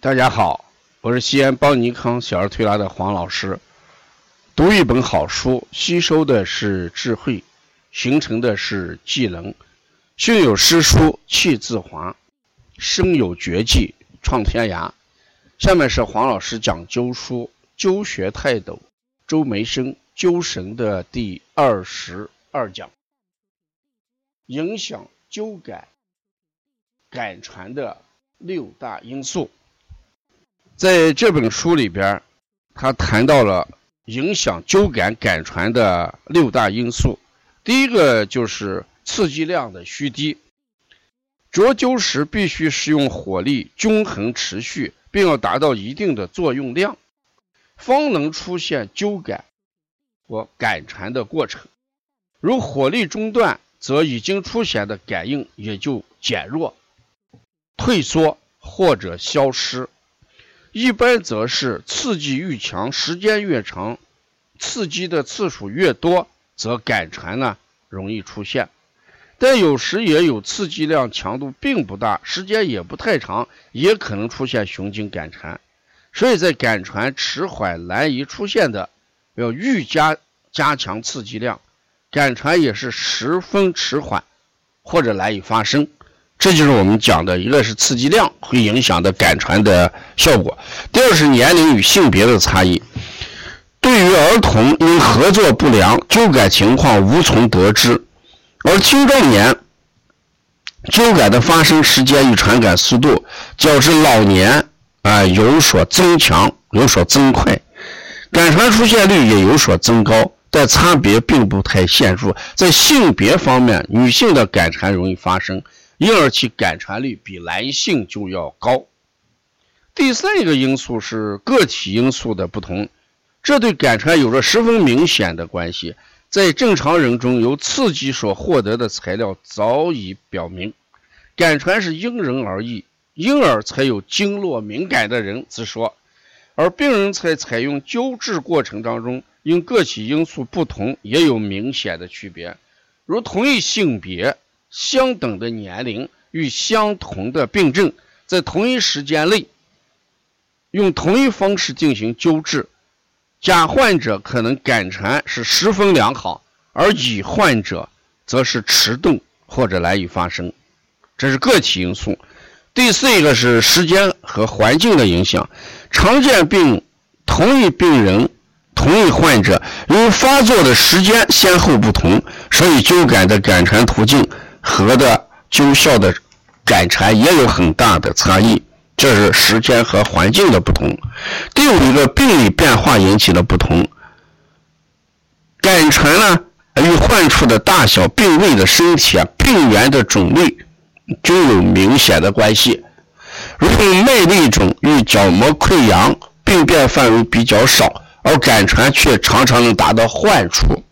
大家好，我是西安邦尼康小儿推拿的黄老师。读一本好书，吸收的是智慧，形成的是技能。胸有诗书气自华，身有绝技创天涯。下面是黄老师讲灸书灸学泰斗周梅生灸神的第二十二讲，影响灸感感传的六大因素。在这本书里边，他谈到了影响灸感感传的六大因素。第一个就是刺激量的虚低，着灸时必须使用火力均衡持续，并要达到一定的作用量，方能出现灸感或感传的过程。如火力中断，则已经出现的感应也就减弱、退缩或者消失。一般则是刺激愈强，时间越长，刺激的次数越多，则感传呢容易出现。但有时也有刺激量强度并不大，时间也不太长，也可能出现胸经感传。所以在感传迟缓难以出现的，要愈加加强刺激量，感传也是十分迟缓或者难以发生。这就是我们讲的一个是刺激量会影响的感传的效果，第二是年龄与性别的差异。对于儿童因合作不良，灸感情况无从得知，而青壮年灸感的发生时间与传感速度较之老年啊有所增强，有所增快，感传出现率也有所增高，但差别并不太显著。在性别方面，女性的感传容易发生。因而其感传率比男性就要高。第三一个因素是个体因素的不同，这对感传有着十分明显的关系。在正常人中，由刺激所获得的材料早已表明，感传是因人而异，因而才有经络敏感的人之说。而病人在采用灸治过程当中，因个体因素不同，也有明显的区别。如同一性别。相等的年龄与相同的病症，在同一时间内用同一方式进行救治，甲患者可能感传是十分良好，而乙患者则是迟钝或者难以发生。这是个体因素。第四一个是时间和环境的影响。常见病同一病人、同一患者，因发作的时间先后不同，所以灸感的感传途径。和的灸效的感传也有很大的差异，这是时间和环境的不同。第五个病理变化引起的不同，感传呢与患处的大小、病位的身体、病源的种类均有明显的关系。如脉粒肿与角膜溃疡，病变范围比较少，而感传却常常能达到患处。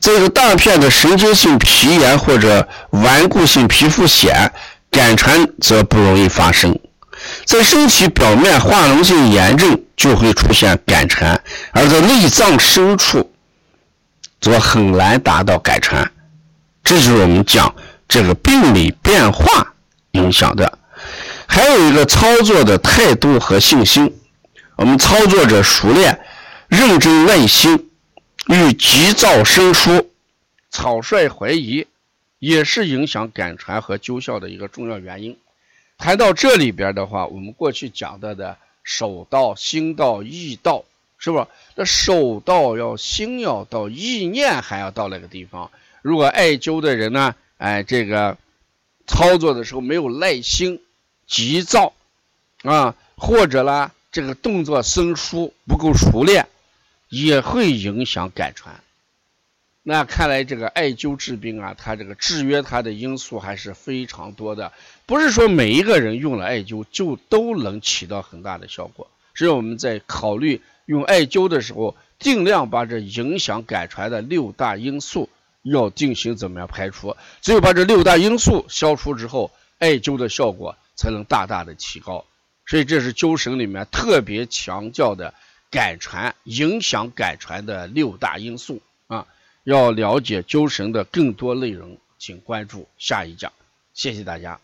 这个大片的神经性皮炎或者顽固性皮肤癣，感传则不容易发生。在身体表面化脓性炎症就会出现感传，而在内脏深处则很难达到感传。这就是我们讲这个病理变化影响的。还有一个操作的态度和信心，我们操作者熟练、认真、耐心。与急躁生疏、草率怀疑，也是影响感传和灸效的一个重要原因。谈到这里边的话，我们过去讲到的手到、心到、意到，是不？那手到要心要到，意念还要到那个地方。如果艾灸的人呢，哎，这个操作的时候没有耐心、急躁啊，或者呢，这个动作生疏不够熟练。也会影响感传，那看来这个艾灸治病啊，它这个制约它的因素还是非常多的，不是说每一个人用了艾灸就都能起到很大的效果。所以我们在考虑用艾灸的时候，尽量把这影响感传的六大因素要进行怎么样排除，只有把这六大因素消除之后，艾灸的效果才能大大的提高。所以这是灸神里面特别强调的。改传影响改传的六大因素啊，要了解灸神的更多内容，请关注下一讲。谢谢大家。